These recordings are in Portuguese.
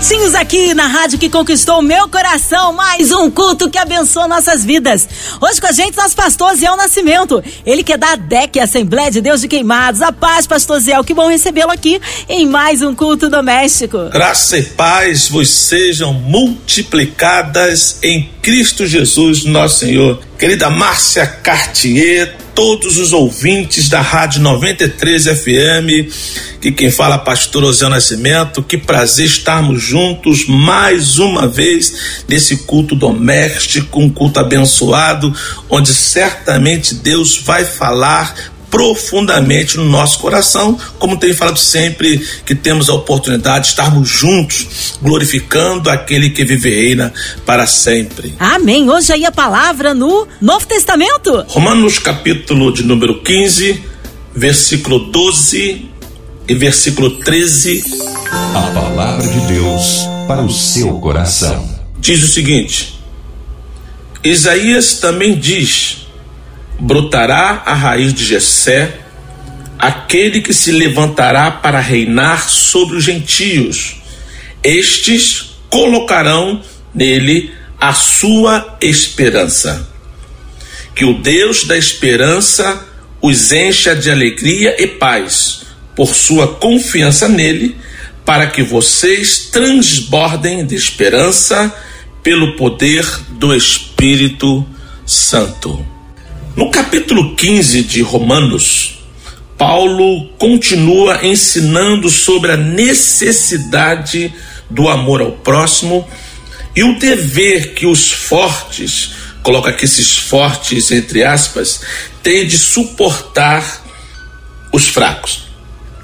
Juntinhos aqui na rádio que conquistou o meu coração, mais um culto que abençoa nossas vidas. Hoje com a gente, nosso pastor Ziel Nascimento. Ele que é da DEC, Assembleia de Deus de Queimados. A paz, pastor Ziel, que bom recebê-lo aqui em mais um culto doméstico. Graça e paz vos sejam multiplicadas em Cristo Jesus, nosso Senhor. Querida Márcia Cartier, todos os ouvintes da Rádio 93 FM, que quem fala é pastor Osé Nascimento, que prazer estarmos juntos mais uma vez nesse culto doméstico, um culto abençoado, onde certamente Deus vai falar profundamente no nosso coração, como tenho falado sempre, que temos a oportunidade de estarmos juntos, glorificando aquele que vive e reina para sempre. Amém. Hoje aí a palavra no Novo Testamento. Romanos capítulo de número 15, versículo 12 e versículo 13. A palavra de Deus para o seu coração. Diz o seguinte: Isaías também diz: brotará a raiz de Jessé, aquele que se levantará para reinar sobre os gentios. Estes colocarão nele a sua esperança. Que o Deus da esperança os encha de alegria e paz por sua confiança nele, para que vocês transbordem de esperança pelo poder do Espírito Santo. No capítulo 15 de Romanos, Paulo continua ensinando sobre a necessidade do amor ao próximo e o dever que os fortes, coloca aqui esses fortes entre aspas, têm de suportar os fracos.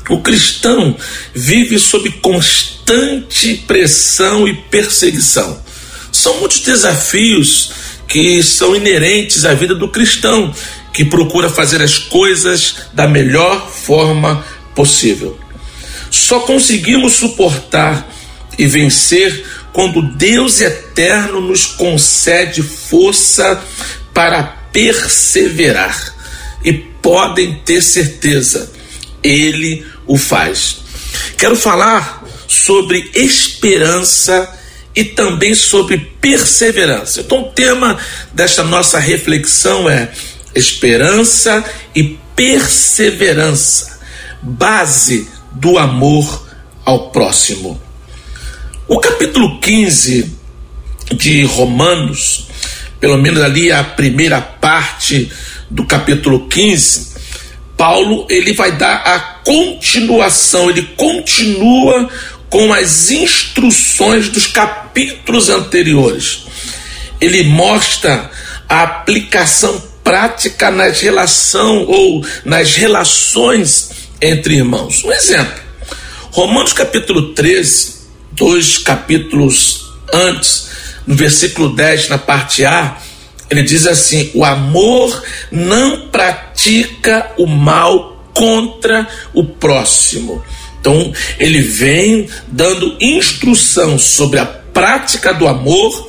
O cristão vive sob constante pressão e perseguição. São muitos desafios que são inerentes à vida do cristão, que procura fazer as coisas da melhor forma possível. Só conseguimos suportar e vencer quando Deus eterno nos concede força para perseverar. E podem ter certeza, Ele o faz. Quero falar sobre esperança e também sobre perseverança. Então, o tema desta nossa reflexão é esperança e perseverança, base do amor ao próximo. O capítulo 15 de Romanos, pelo menos ali a primeira parte do capítulo 15, Paulo ele vai dar a continuação, ele continua com as instruções dos capítulos anteriores. Ele mostra a aplicação prática nas relação ou nas relações entre irmãos. Um exemplo. Romanos capítulo 13, dois capítulos antes, no versículo 10, na parte A, ele diz assim: O amor não pratica o mal contra o próximo. Então, ele vem dando instrução sobre a prática do amor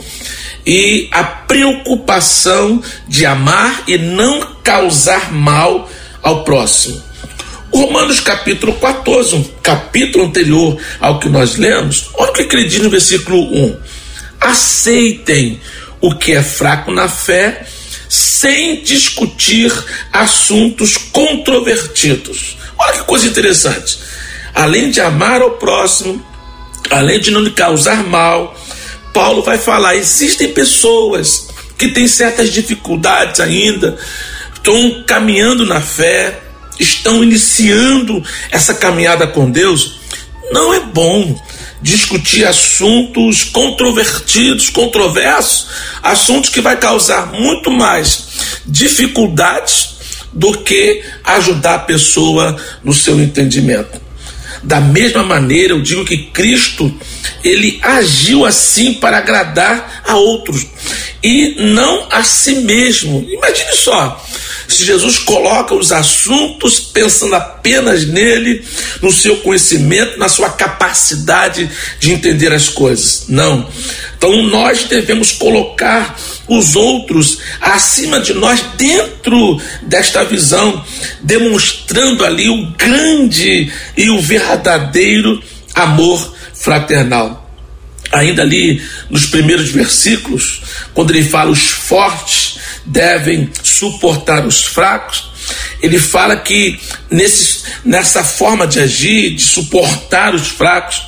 e a preocupação de amar e não causar mal ao próximo. Romanos capítulo 14, um capítulo anterior ao que nós lemos, olha o que ele diz no versículo 1: aceitem o que é fraco na fé, sem discutir assuntos controvertidos. Olha que coisa interessante além de amar ao próximo, além de não lhe causar mal, Paulo vai falar: existem pessoas que têm certas dificuldades ainda, estão caminhando na fé, estão iniciando essa caminhada com Deus. Não é bom discutir assuntos controvertidos, controversos, assuntos que vai causar muito mais dificuldades do que ajudar a pessoa no seu entendimento. Da mesma maneira, eu digo que Cristo, ele agiu assim para agradar a outros. E não a si mesmo. Imagine só, se Jesus coloca os assuntos pensando apenas nele, no seu conhecimento, na sua capacidade de entender as coisas. Não. Então nós devemos colocar os outros acima de nós dentro desta visão, demonstrando ali o grande e o verdadeiro amor fraternal. Ainda ali nos primeiros versículos, quando ele fala os fortes devem suportar os fracos, ele fala que nesse, nessa forma de agir, de suportar os fracos,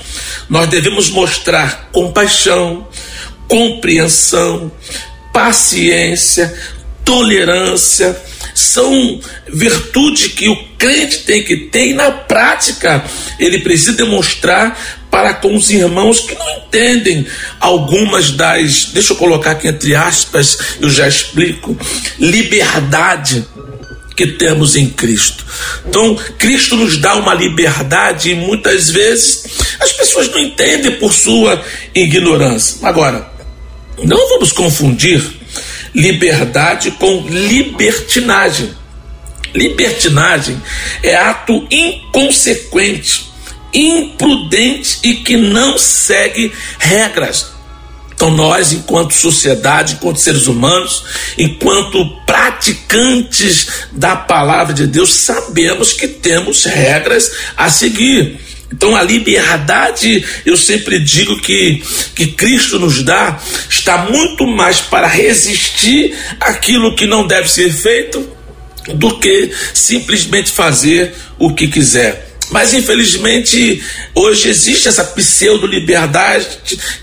nós devemos mostrar compaixão, compreensão, paciência, tolerância, são virtudes que o crente tem que ter e na prática ele precisa demonstrar para com os irmãos que não entendem algumas das, deixa eu colocar aqui entre aspas, eu já explico, liberdade que temos em Cristo. Então, Cristo nos dá uma liberdade e muitas vezes as pessoas não entendem por sua ignorância. Agora, não vamos confundir liberdade com libertinagem. Libertinagem é ato inconsequente, imprudente e que não segue regras. Então, nós, enquanto sociedade, enquanto seres humanos, enquanto praticantes da palavra de Deus, sabemos que temos regras a seguir. Então a liberdade, eu sempre digo que, que Cristo nos dá, está muito mais para resistir aquilo que não deve ser feito do que simplesmente fazer o que quiser. Mas infelizmente hoje existe essa pseudo-liberdade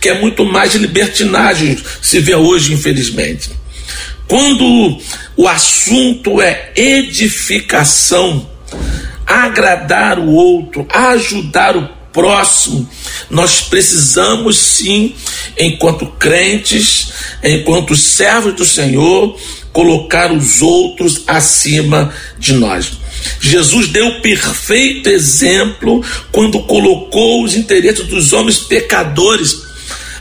que é muito mais libertinagem, se vê hoje, infelizmente. Quando o assunto é edificação, agradar o outro, ajudar o próximo, nós precisamos sim, enquanto crentes, enquanto servos do Senhor, colocar os outros acima de nós. Jesus deu perfeito exemplo quando colocou os interesses dos homens pecadores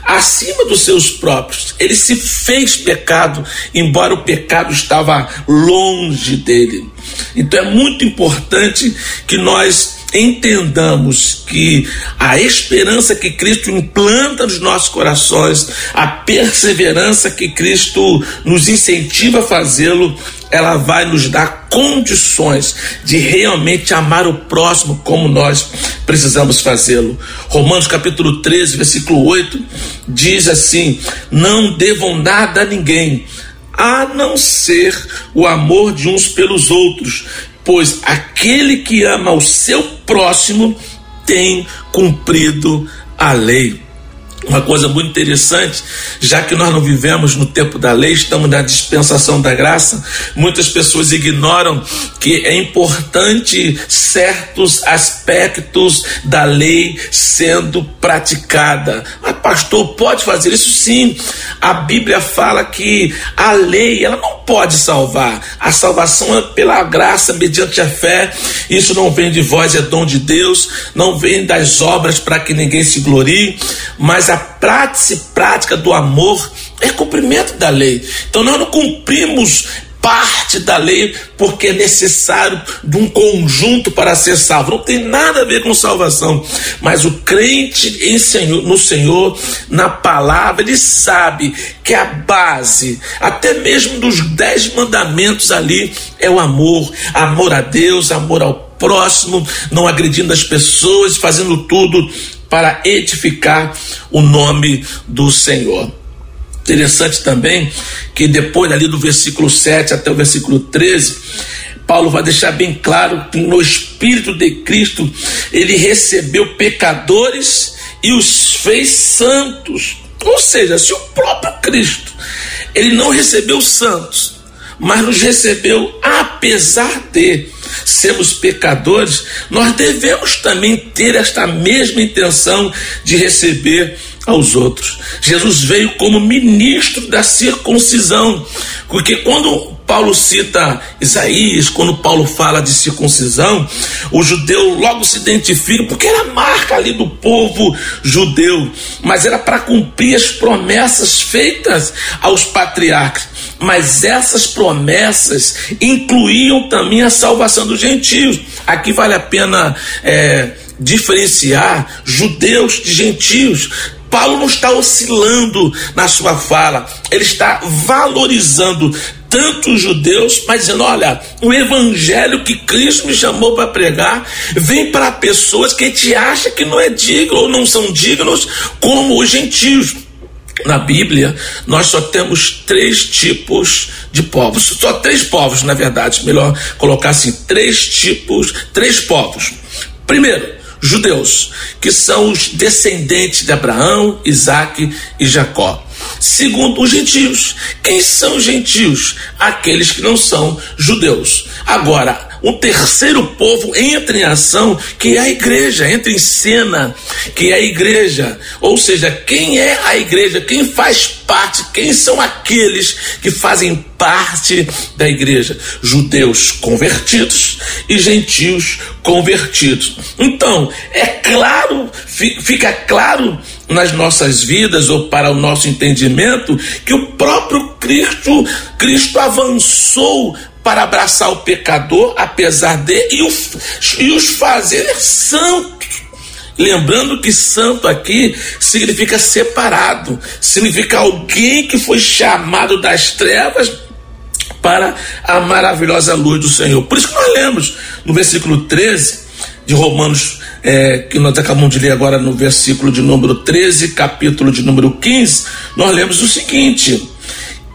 acima dos seus próprios. Ele se fez pecado, embora o pecado estava longe dele. Então é muito importante que nós entendamos que a esperança que Cristo implanta nos nossos corações, a perseverança que Cristo nos incentiva a fazê-lo, ela vai nos dar condições de realmente amar o próximo como nós precisamos fazê-lo. Romanos capítulo 13, versículo 8 diz assim: Não devam nada a ninguém, a não ser o amor de uns pelos outros, pois aquele que ama o seu próximo tem cumprido a lei. Uma coisa muito interessante, já que nós não vivemos no tempo da lei, estamos na dispensação da graça, muitas pessoas ignoram que é importante certos aspectos da lei sendo praticada. Mas pastor, pode fazer isso sim. A Bíblia fala que a lei, ela não pode salvar. A salvação é pela graça mediante a fé. Isso não vem de vós, é dom de Deus, não vem das obras para que ninguém se glorie, mas a prática, prática do amor é cumprimento da lei. Então nós não cumprimos parte da lei porque é necessário de um conjunto para ser salvo. Não tem nada a ver com salvação. Mas o crente em Senhor, no Senhor, na palavra, ele sabe que a base, até mesmo dos dez mandamentos ali, é o amor. Amor a Deus, amor ao próximo, não agredindo as pessoas, fazendo tudo para edificar o nome do Senhor. Interessante também que depois ali do versículo 7 até o versículo 13, Paulo vai deixar bem claro que no Espírito de Cristo ele recebeu pecadores e os fez santos. Ou seja, se o próprio Cristo ele não recebeu santos, mas nos recebeu apesar de sermos pecadores, nós devemos também ter esta mesma intenção de receber aos outros. Jesus veio como ministro da circuncisão, porque quando Paulo cita Isaías, quando Paulo fala de circuncisão, o judeu logo se identifica, porque era a marca ali do povo judeu, mas era para cumprir as promessas feitas aos patriarcas. Mas essas promessas incluíam também a salvação dos gentios. Aqui vale a pena é, diferenciar judeus de gentios. Paulo não está oscilando na sua fala, ele está valorizando tanto os judeus, mas dizendo: olha, o evangelho que Cristo me chamou para pregar vem para pessoas que a gente acha que não é digno ou não são dignos, como os gentios. Na Bíblia, nós só temos três tipos de povos, só três povos, na verdade, melhor colocar assim: três tipos, três povos. Primeiro, judeus, que são os descendentes de Abraão, Isaac e Jacó. Segundo os gentios. Quem são os gentios? Aqueles que não são judeus. Agora, um terceiro povo entra em ação, que é a igreja, entra em cena, que é a igreja. Ou seja, quem é a igreja? Quem faz parte? Quem são aqueles que fazem parte da igreja? Judeus convertidos e gentios convertidos. Então, é claro, fica claro nas nossas vidas ou para o nosso entendimento que o próprio Cristo, Cristo avançou para abraçar o pecador, apesar de, e, o, e os fazer santos. Lembrando que santo aqui significa separado, significa alguém que foi chamado das trevas para a maravilhosa luz do Senhor. Por isso que nós lemos no versículo 13 de Romanos, é, que nós acabamos de ler agora no versículo de número 13, capítulo de número 15, nós lemos o seguinte: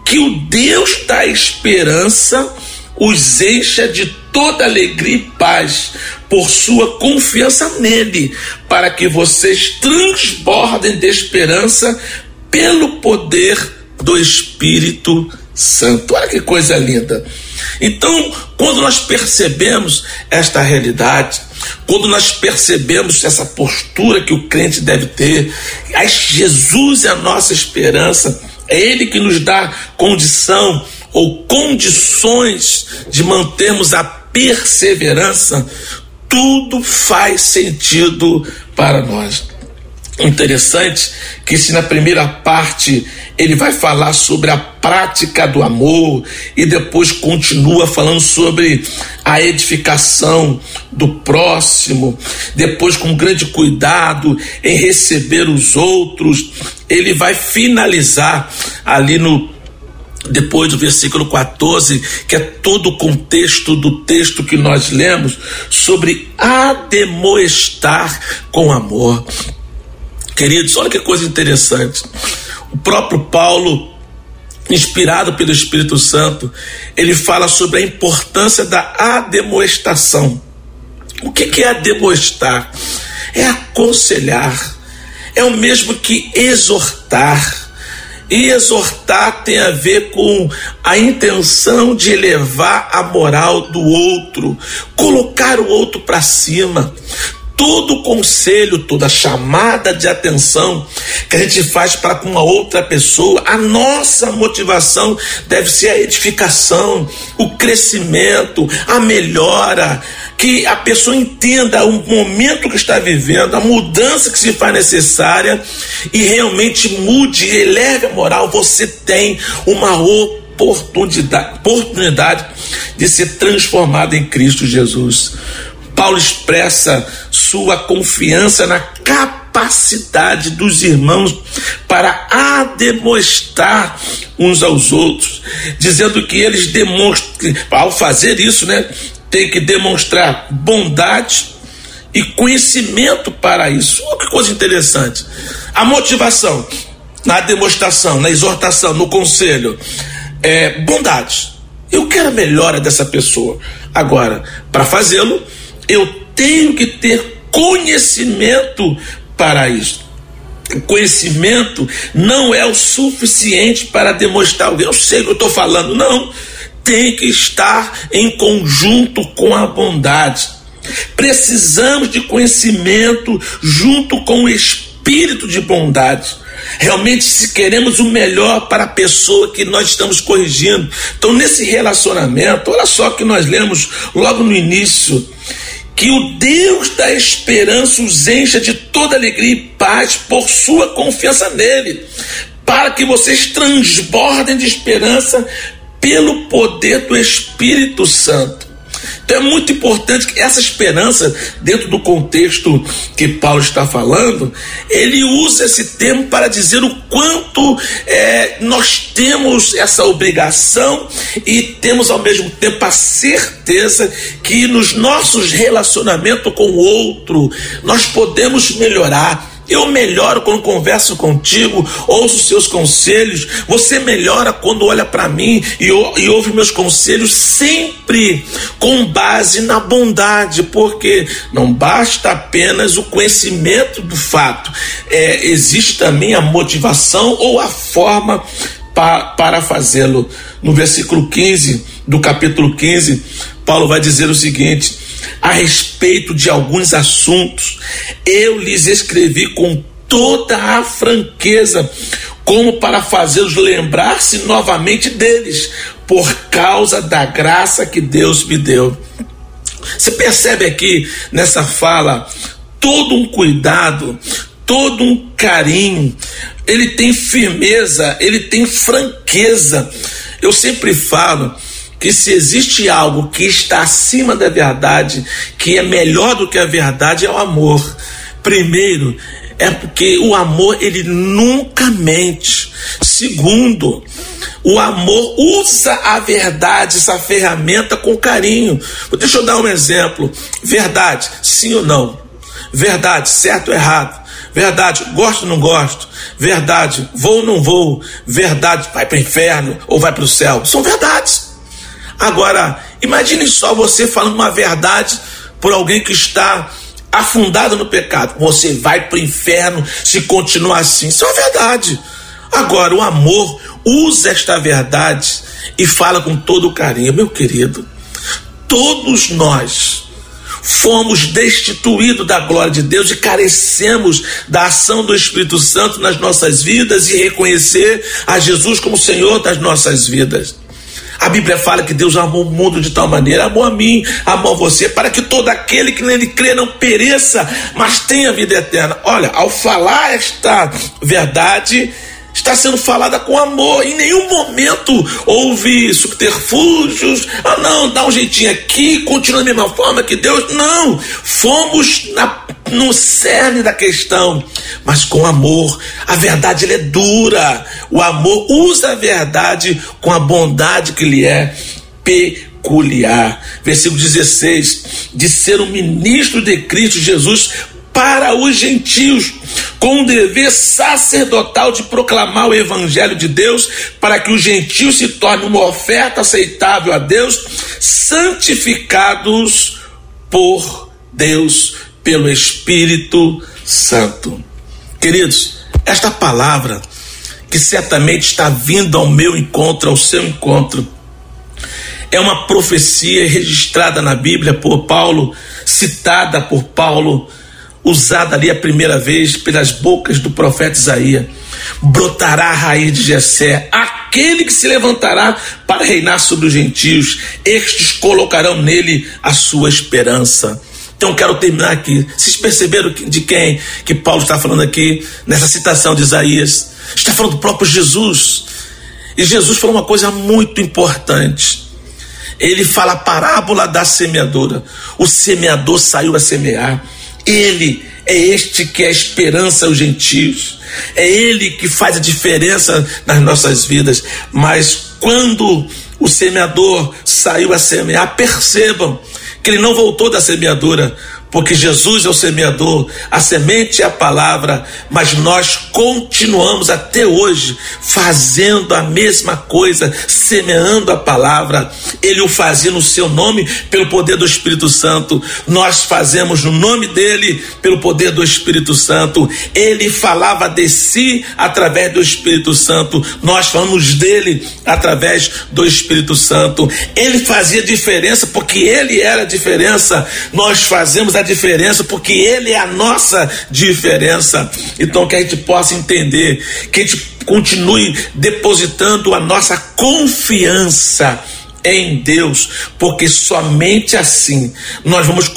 que o Deus da esperança os encha de toda alegria e paz por sua confiança nele, para que vocês transbordem de esperança pelo poder do Espírito Santo. Olha que coisa linda. Então, quando nós percebemos esta realidade, quando nós percebemos essa postura que o crente deve ter, Jesus é a nossa esperança, é Ele que nos dá condição ou condições de mantermos a perseverança, tudo faz sentido para nós. Interessante que se na primeira parte ele vai falar sobre a prática do amor e depois continua falando sobre a edificação do próximo, depois com grande cuidado em receber os outros, ele vai finalizar ali no depois do versículo 14, que é todo o contexto do texto que nós lemos, sobre ademoestar com amor. Queridos, olha que coisa interessante. O próprio Paulo, inspirado pelo Espírito Santo, ele fala sobre a importância da ademoestação. O que, é ademoestar? É aconselhar, é o mesmo que exortar e exortar tem a ver com a intenção de elevar a moral do outro, colocar o outro para cima. Todo conselho, toda chamada de atenção que a gente faz para com uma outra pessoa, a nossa motivação deve ser a edificação, o crescimento, a melhora, que a pessoa entenda o momento que está vivendo, a mudança que se faz necessária e realmente mude eleve a moral. Você tem uma oportunidade, oportunidade de ser transformado em Cristo Jesus. Paulo expressa sua confiança na capacidade dos irmãos para ademoestar uns aos outros, dizendo que eles demonstram, ao fazer isso, né, tem que demonstrar bondade e conhecimento para isso. Oh, que coisa interessante. A motivação na demonstração, na exortação, no conselho é bondade. Eu quero a melhora dessa pessoa. Agora, para fazê-lo, eu tenho que ter conhecimento para isso. conhecimento não é o suficiente para demonstrar alguém. Eu sei o que eu estou falando, não tem que estar em conjunto com a bondade. Precisamos de conhecimento junto com o espírito de bondade. realmente se queremos o melhor para a pessoa que nós estamos corrigindo. Então, nesse relacionamento, olha só que nós lemos logo no início. Que o Deus da esperança os encha de toda alegria e paz por sua confiança nele, para que vocês transbordem de esperança pelo poder do Espírito Santo. Então é muito importante que essa esperança, dentro do contexto que Paulo está falando, ele usa esse termo para dizer o quanto é, nós temos essa obrigação e temos ao mesmo tempo a certeza que nos nossos relacionamentos com o outro nós podemos melhorar eu melhoro quando converso contigo, ouço seus conselhos. Você melhora quando olha para mim e, e ouve meus conselhos, sempre com base na bondade, porque não basta apenas o conhecimento do fato, é, existe também a motivação ou a forma pa, para fazê-lo. No versículo 15 do capítulo 15, Paulo vai dizer o seguinte: a respeito de alguns assuntos, eu lhes escrevi com toda a franqueza, como para fazê-los lembrar-se novamente deles, por causa da graça que Deus me deu. Você percebe aqui nessa fala todo um cuidado, todo um carinho, ele tem firmeza, ele tem franqueza. Eu sempre falo que se existe algo que está acima da verdade, que é melhor do que a verdade, é o amor. Primeiro, é porque o amor ele nunca mente. Segundo, o amor usa a verdade, essa ferramenta com carinho. Deixa eu dar um exemplo. Verdade, sim ou não? Verdade, certo ou errado? Verdade, gosto ou não gosto? Verdade, vou ou não vou? Verdade, vai para o inferno ou vai para o céu? São verdades. Agora, imagine só você falando uma verdade por alguém que está afundado no pecado. Você vai para o inferno se continuar assim. Isso é uma verdade. Agora, o amor usa esta verdade e fala com todo carinho. Meu querido, todos nós fomos destituídos da glória de Deus e carecemos da ação do Espírito Santo nas nossas vidas e reconhecer a Jesus como Senhor das nossas vidas. A Bíblia fala que Deus amou o mundo de tal maneira, amou a mim, amou a você, para que todo aquele que nele crê não pereça, mas tenha vida eterna. Olha, ao falar esta verdade, está sendo falada com amor. Em nenhum momento houve subterfúgios. Ah, não, dá um jeitinho aqui, continua da mesma forma que Deus. Não, fomos na, no cerne da questão, mas com amor. A verdade é dura. O amor usa a verdade com a bondade que lhe é peculiar. Versículo 16: de ser um ministro de Cristo Jesus para os gentios, com o dever sacerdotal de proclamar o evangelho de Deus, para que os gentios se tornem uma oferta aceitável a Deus, santificados por Deus, pelo Espírito Santo. Queridos, esta palavra que certamente está vindo ao meu encontro, ao seu encontro, é uma profecia registrada na Bíblia por Paulo, citada por Paulo usada ali a primeira vez pelas bocas do profeta Isaías. Brotará a raiz de Jessé, aquele que se levantará para reinar sobre os gentios. Estes colocarão nele a sua esperança. Então quero terminar aqui. Vocês perceberam de quem que Paulo está falando aqui nessa citação de Isaías? Está falando do próprio Jesus. E Jesus falou uma coisa muito importante. Ele fala a parábola da semeadora. O semeador saiu a semear. Ele é este que é a esperança aos gentios. É Ele que faz a diferença nas nossas vidas. Mas quando o semeador saiu a semear, percebam que ele não voltou da semeadura, porque Jesus é o semeador, a semente é a palavra, mas nós continuamos até hoje fazendo a mesma coisa, semeando a palavra. Ele o fazia no seu nome pelo poder do Espírito Santo. Nós fazemos no nome dele pelo poder do Espírito Santo. Ele falava de si através do Espírito Santo. Nós falamos dele através do Espírito Santo. Ele fazia diferença porque ele era a diferença. Nós fazemos a a diferença, porque Ele é a nossa diferença. Então, que a gente possa entender, que a gente continue depositando a nossa confiança em Deus, porque somente assim nós vamos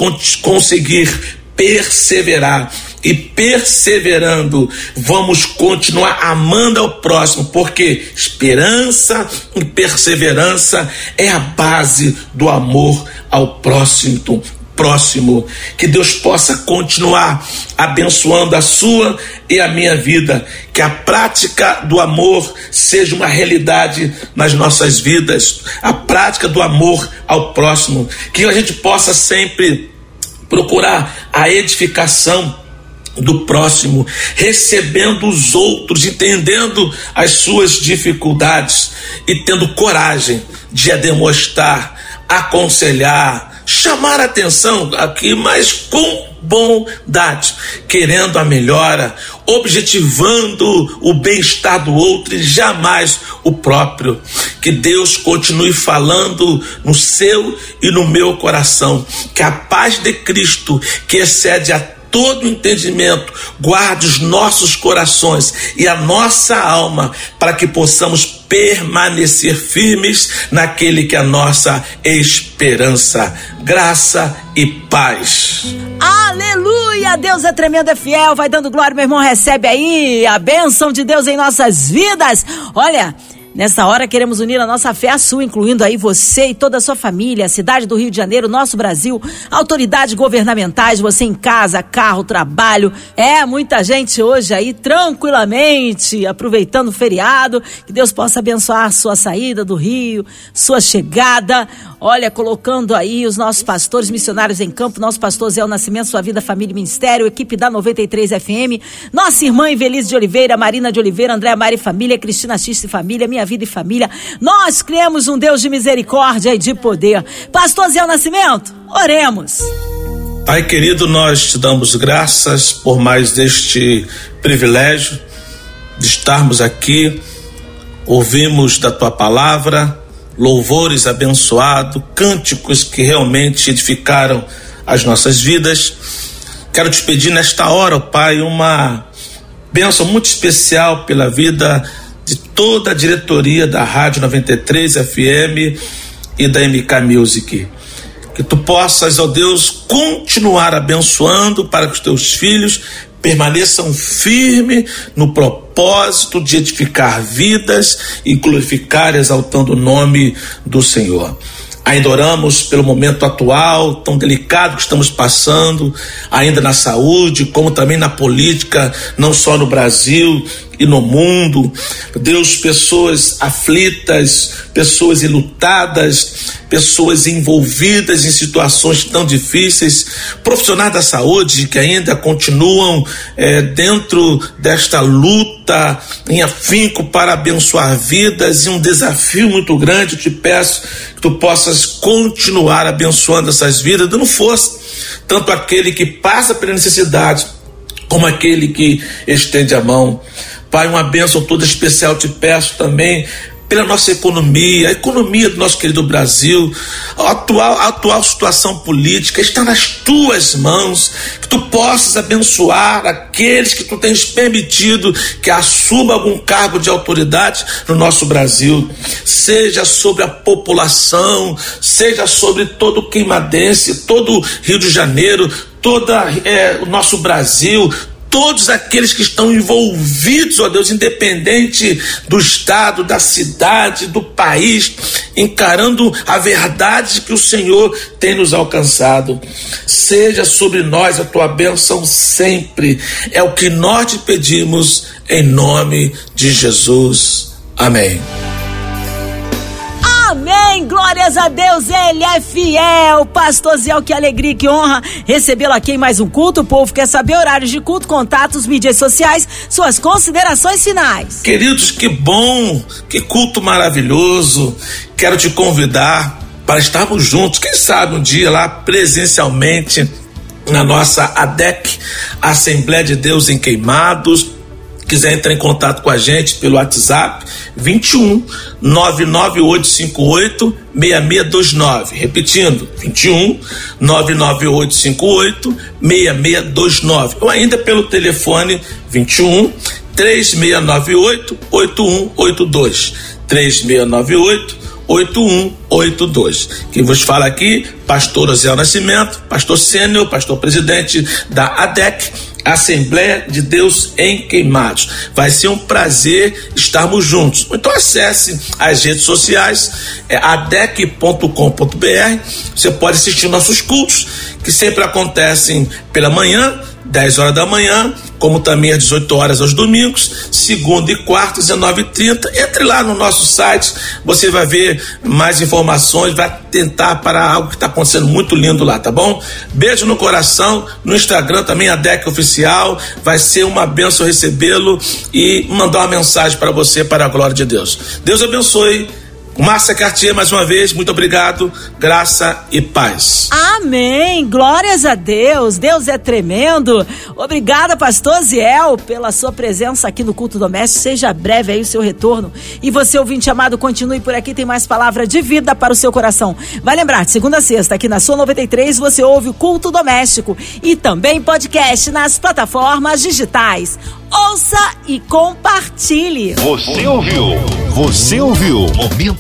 conseguir perseverar e perseverando, vamos continuar amando ao próximo, porque esperança e perseverança é a base do amor ao próximo. Próximo, que Deus possa continuar abençoando a sua e a minha vida, que a prática do amor seja uma realidade nas nossas vidas, a prática do amor ao próximo, que a gente possa sempre procurar a edificação do próximo, recebendo os outros, entendendo as suas dificuldades e tendo coragem de a demonstrar, aconselhar, chamar a atenção aqui, mas com bondade, querendo a melhora, objetivando o bem-estar do outro e jamais o próprio. Que Deus continue falando no seu e no meu coração, que a paz de Cristo, que excede a todo entendimento, guarde os nossos corações e a nossa alma, para que possamos permanecer firmes naquele que é a nossa esperança. Graça e paz. Aleluia! Deus é tremendo, é fiel, vai dando glória, meu irmão, recebe aí a bênção de Deus em nossas vidas. Olha, Nessa hora queremos unir a nossa fé à sua, incluindo aí você e toda a sua família, a cidade do Rio de Janeiro, nosso Brasil, autoridades governamentais, você em casa, carro, trabalho. É, muita gente hoje aí tranquilamente aproveitando o feriado. Que Deus possa abençoar sua saída do Rio, sua chegada. Olha, colocando aí os nossos pastores missionários em campo, nosso pastor Zé o Nascimento, sua vida, família e ministério, equipe da 93 FM, nossa irmã Invelise de Oliveira, Marina de Oliveira, André Mari Família, Cristina Xista e Família, minha vida e família. Nós criamos um Deus de misericórdia e de poder. Pastor Zé Nascimento, oremos. Pai querido, nós te damos graças por mais deste privilégio de estarmos aqui, ouvimos da tua palavra louvores abençoados, cânticos que realmente edificaram as nossas vidas. Quero te pedir nesta hora, Pai, uma bênção muito especial pela vida de toda a diretoria da Rádio 93 FM e da MK Music. Que tu possas, ó Deus, continuar abençoando para que os teus filhos permaneçam firmes no propósito de edificar vidas e glorificar, exaltando o nome do Senhor. Ainda oramos pelo momento atual, tão delicado que estamos passando, ainda na saúde, como também na política, não só no Brasil e no mundo. Deus, pessoas aflitas, pessoas ilutadas, pessoas envolvidas em situações tão difíceis, profissionais da saúde que ainda continuam é, dentro desta luta em afinco para abençoar vidas e um desafio muito grande. Eu te peço que tu possas continuar abençoando essas vidas, dando força tanto aquele que passa pela necessidade como aquele que estende a mão. Pai, uma bênção toda especial te peço também pela nossa economia, a economia do nosso querido Brasil, a atual, a atual situação política está nas tuas mãos, que tu possas abençoar aqueles que tu tens permitido que assuma algum cargo de autoridade no nosso Brasil, seja sobre a população, seja sobre todo o queimadense, todo o Rio de Janeiro, toda é, o nosso Brasil, todos aqueles que estão envolvidos, ó Deus, independente do estado, da cidade, do país, encarando a verdade que o Senhor tem nos alcançado. Seja sobre nós a tua bênção sempre. É o que nós te pedimos em nome de Jesus. Amém. Amém, glórias a Deus, Ele é fiel. Pastor Zé, que alegria, que honra recebê-lo aqui em mais um culto. O povo quer saber horários de culto, contatos, mídias sociais, suas considerações finais. Queridos, que bom, que culto maravilhoso. Quero te convidar para estarmos juntos, quem sabe um dia lá presencialmente na nossa ADEC, Assembleia de Deus em Queimados quiser entrar em contato com a gente pelo WhatsApp, 21 99858 6629. Repetindo, 21 99858 6629. Ou ainda pelo telefone 21 3698 8182. 3698 8182. Quem vos fala aqui, pastor José Nascimento, pastor sênior, pastor presidente da ADEC, Assembleia de Deus em Queimados. Vai ser um prazer estarmos juntos. Então acesse as redes sociais, é adec.com.br. Você pode assistir nossos cultos, que sempre acontecem pela manhã 10 horas da manhã, como também às 18 horas aos domingos, segunda e quarta, 19h30. Entre lá no nosso site, você vai ver mais informações, vai tentar para algo que está acontecendo muito lindo lá, tá bom? Beijo no coração, no Instagram também a DEC Oficial, vai ser uma benção recebê-lo e mandar uma mensagem para você, para a glória de Deus. Deus abençoe Márcia Cartier, mais uma vez, muito obrigado, graça e paz. Amém, glórias a Deus, Deus é tremendo. Obrigada, pastor Ziel, pela sua presença aqui no culto doméstico. Seja breve aí o seu retorno. E você, ouvinte amado, continue por aqui, tem mais palavra de vida para o seu coração. Vai lembrar, de segunda a sexta, aqui na sua 93, você ouve o culto doméstico e também podcast nas plataformas digitais. Ouça e compartilhe. Você ouviu? Você ouviu?